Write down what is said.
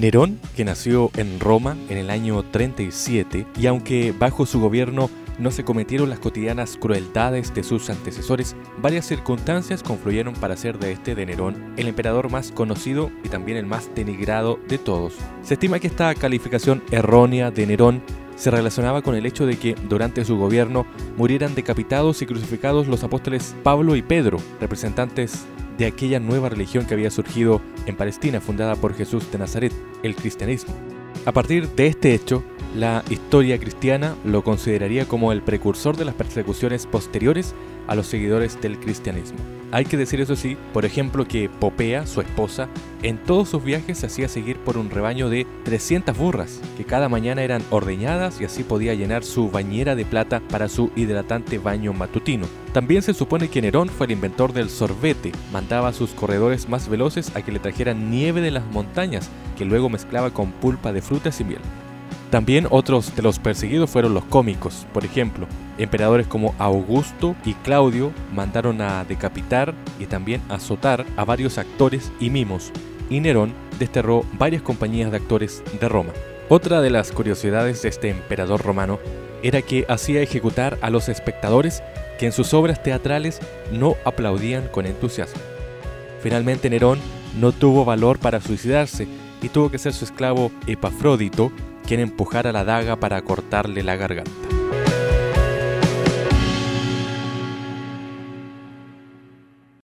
Nerón, que nació en Roma en el año 37, y aunque bajo su gobierno no se cometieron las cotidianas crueldades de sus antecesores, varias circunstancias confluyeron para hacer de este de Nerón el emperador más conocido y también el más denigrado de todos. Se estima que esta calificación errónea de Nerón se relacionaba con el hecho de que durante su gobierno murieran decapitados y crucificados los apóstoles Pablo y Pedro, representantes de aquella nueva religión que había surgido en Palestina, fundada por Jesús de Nazaret, el cristianismo. A partir de este hecho, la historia cristiana lo consideraría como el precursor de las persecuciones posteriores a los seguidores del cristianismo. Hay que decir eso sí, por ejemplo, que Popea, su esposa, en todos sus viajes se hacía seguir por un rebaño de 300 burras, que cada mañana eran ordeñadas y así podía llenar su bañera de plata para su hidratante baño matutino. También se supone que Nerón fue el inventor del sorbete, mandaba a sus corredores más veloces a que le trajeran nieve de las montañas, que luego mezclaba con pulpa de frutas y miel. También otros de los perseguidos fueron los cómicos. Por ejemplo, emperadores como Augusto y Claudio mandaron a decapitar y también azotar a varios actores y mimos, y Nerón desterró varias compañías de actores de Roma. Otra de las curiosidades de este emperador romano era que hacía ejecutar a los espectadores que en sus obras teatrales no aplaudían con entusiasmo. Finalmente Nerón no tuvo valor para suicidarse y tuvo que ser su esclavo Epafrodito quien empujara la daga para cortarle la garganta.